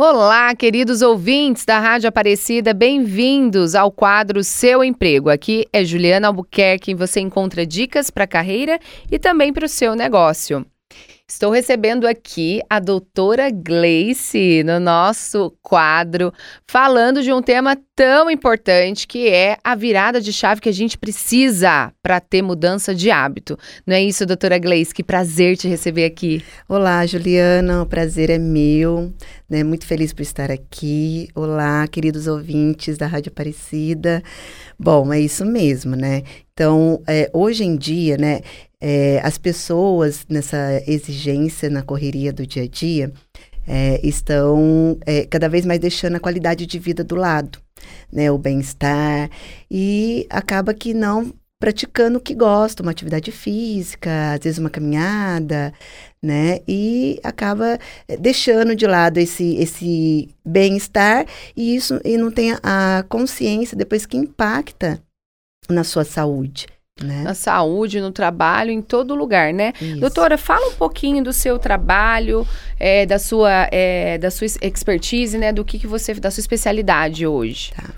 Olá, queridos ouvintes da Rádio Aparecida, bem-vindos ao quadro Seu Emprego. Aqui é Juliana Albuquerque e você encontra dicas para a carreira e também para o seu negócio. Estou recebendo aqui a doutora Gleice no nosso quadro, falando de um tema tão importante que é a virada de chave que a gente precisa para ter mudança de hábito. Não é isso, doutora Gleice? Que prazer te receber aqui. Olá, Juliana, o prazer é meu. Né? Muito feliz por estar aqui. Olá, queridos ouvintes da Rádio Aparecida. Bom, é isso mesmo, né? Então, é, hoje em dia, né, é, as pessoas nessa exigência, na correria do dia a dia, é, estão é, cada vez mais deixando a qualidade de vida do lado, né, o bem-estar, e acaba que não praticando o que gosta, uma atividade física, às vezes uma caminhada, né? E acaba é, deixando de lado esse, esse bem-estar e isso e não tem a consciência depois que impacta na sua saúde. Né? Na saúde, no trabalho, em todo lugar, né? Isso. Doutora, fala um pouquinho do seu trabalho, é, da, sua, é, da sua expertise, né? Do que, que você, da sua especialidade hoje. Tá.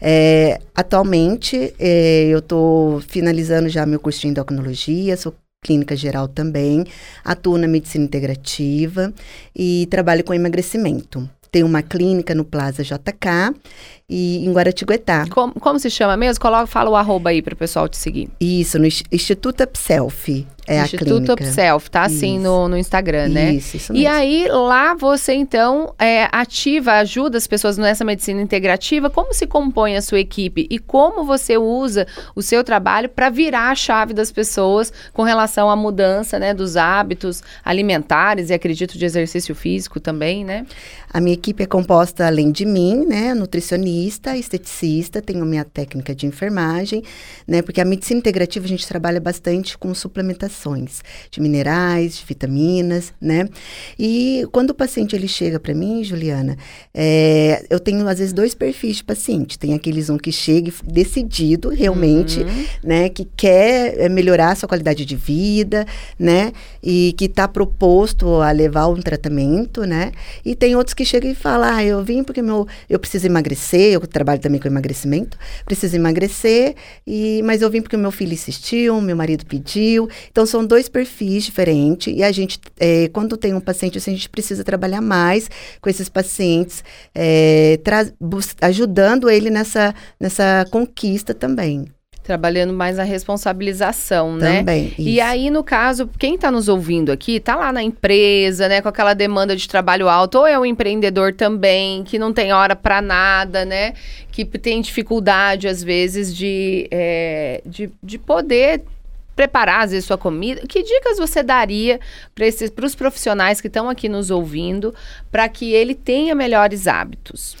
É, atualmente, é, eu estou finalizando já meu curso de endocrinologia, sou clínica geral também, atuo na medicina integrativa e trabalho com emagrecimento. Tenho uma clínica no Plaza JK e em Guaratinguetá. Como, como se chama mesmo? Coloca, fala o arroba aí para o pessoal te seguir. Isso, no Instituto Upself é Instituto. Upself, tá assim no, no Instagram, né? Isso, isso mesmo. E aí, lá você, então, é, ativa, ajuda as pessoas nessa medicina integrativa. Como se compõe a sua equipe? E como você usa o seu trabalho para virar a chave das pessoas com relação à mudança, né? Dos hábitos alimentares e, acredito, de exercício físico também, né? A minha equipe é composta, além de mim, né? Nutricionista, nutricionista, esteticista, tenho minha técnica de enfermagem, né? Porque a medicina integrativa a gente trabalha bastante com suplementações de minerais, de vitaminas, né? E quando o paciente ele chega para mim, Juliana, é, eu tenho às vezes dois perfis de paciente. Tem aqueles um que chega decidido realmente, uhum. né? Que quer é, melhorar a sua qualidade de vida, né? E que está proposto a levar um tratamento, né? E tem outros que chegam e falam, ah, eu vim porque meu, eu preciso emagrecer, eu trabalho também com emagrecimento, preciso emagrecer, e, mas eu vim porque meu filho insistiu, meu marido pediu. Então, são dois perfis diferentes, e a gente, é, quando tem um paciente assim, a gente precisa trabalhar mais com esses pacientes, é, ajudando ele nessa, nessa conquista também. Trabalhando mais a responsabilização, né? Também. Isso. E aí, no caso, quem está nos ouvindo aqui, está lá na empresa, né, com aquela demanda de trabalho alto, ou é um empreendedor também, que não tem hora para nada, né? Que tem dificuldade, às vezes, de, é, de, de poder preparar, às vezes, sua comida. Que dicas você daria para os profissionais que estão aqui nos ouvindo para que ele tenha melhores hábitos?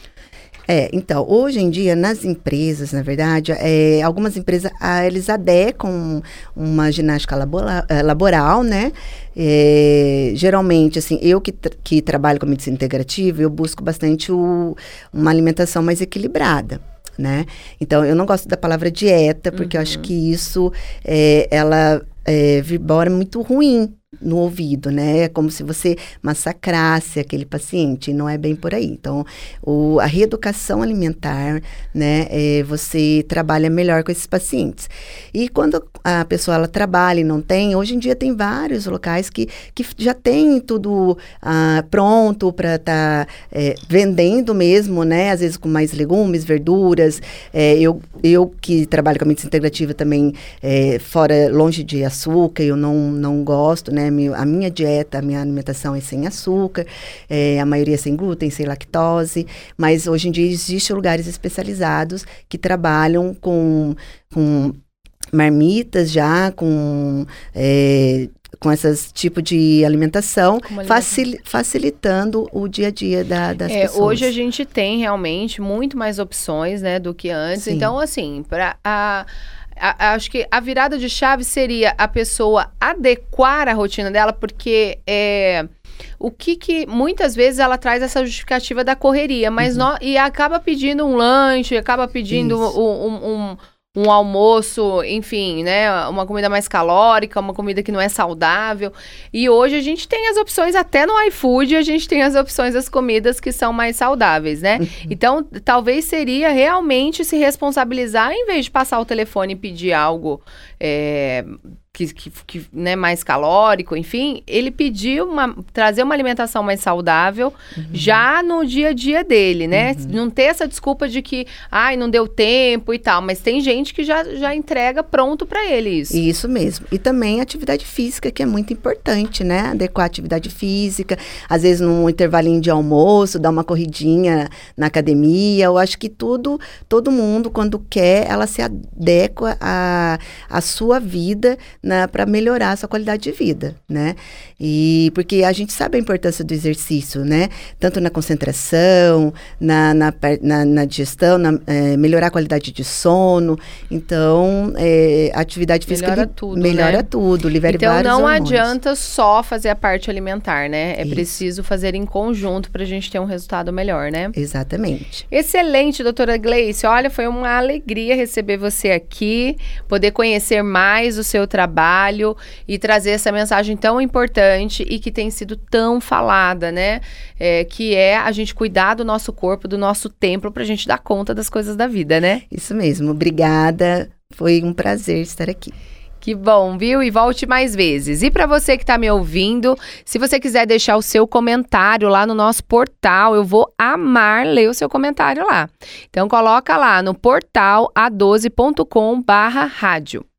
É, então, hoje em dia, nas empresas, na verdade, é, algumas empresas, ah, eles adequam uma ginástica laboral, eh, laboral né? É, geralmente, assim, eu que, tra que trabalho com medicina integrativa, eu busco bastante o, uma alimentação mais equilibrada. Né? Então, eu não gosto da palavra dieta, porque uhum. eu acho uhum. que isso, é, ela é, vibora muito ruim no ouvido, né? É como se você massacrasse aquele paciente, não é bem por aí. Então, o, a reeducação alimentar, né? É, você trabalha melhor com esses pacientes. E quando a pessoa ela trabalha e não tem, hoje em dia tem vários locais que, que já tem tudo ah, pronto para estar tá, é, vendendo mesmo, né? Às vezes com mais legumes, verduras. É, eu, eu que trabalho com a medicina integrativa também, é, fora, longe de açúcar, eu não, não gosto, né? Né? A minha dieta, a minha alimentação é sem açúcar, é, a maioria é sem glúten, sem lactose, mas hoje em dia existem lugares especializados que trabalham com, com marmitas já, com é, com esse tipo de alimentação, facil, facilitando o dia a dia da, das é, pessoas. Hoje a gente tem realmente muito mais opções, né, do que antes. Sim. Então, assim, para a a, acho que a virada de chave seria a pessoa adequar a rotina dela, porque é, o que que muitas vezes ela traz essa justificativa da correria, mas uhum. e acaba pedindo um lanche, acaba pedindo um, um, um um almoço, enfim, né? Uma comida mais calórica, uma comida que não é saudável. E hoje a gente tem as opções, até no iFood, a gente tem as opções das comidas que são mais saudáveis, né? Uhum. Então, talvez seria realmente se responsabilizar, em vez de passar o telefone e pedir algo. É, que, que, que né, mais calórico, enfim, ele pediu uma, trazer uma alimentação mais saudável uhum. já no dia a dia dele, né? Uhum. Não ter essa desculpa de que, ai, não deu tempo e tal, mas tem gente que já, já entrega pronto para ele isso. Isso mesmo. E também atividade física, que é muito importante, né? Adequar a atividade física, às vezes num intervalinho de almoço, dar uma corridinha na academia. Eu acho que tudo, todo mundo, quando quer, ela se adequa à, à sua vida para melhorar a sua qualidade de vida, né? E porque a gente sabe a importância do exercício, né? Tanto na concentração, na, na, na, na digestão, na, é, melhorar a qualidade de sono. Então, é, atividade física melhora tudo, melhora né? tudo, libera então, vários não hormônios. adianta só fazer a parte alimentar, né? É Isso. preciso fazer em conjunto para a gente ter um resultado melhor, né? Exatamente. Excelente, doutora Gleice. Olha, foi uma alegria receber você aqui, poder conhecer mais o seu trabalho trabalho e trazer essa mensagem tão importante e que tem sido tão falada, né? É, que é a gente cuidar do nosso corpo, do nosso templo, para a gente dar conta das coisas da vida, né? Isso mesmo. Obrigada. Foi um prazer estar aqui. Que bom, viu? E volte mais vezes. E para você que está me ouvindo, se você quiser deixar o seu comentário lá no nosso portal, eu vou amar ler o seu comentário lá. Então coloca lá no portal a12.com/rádio.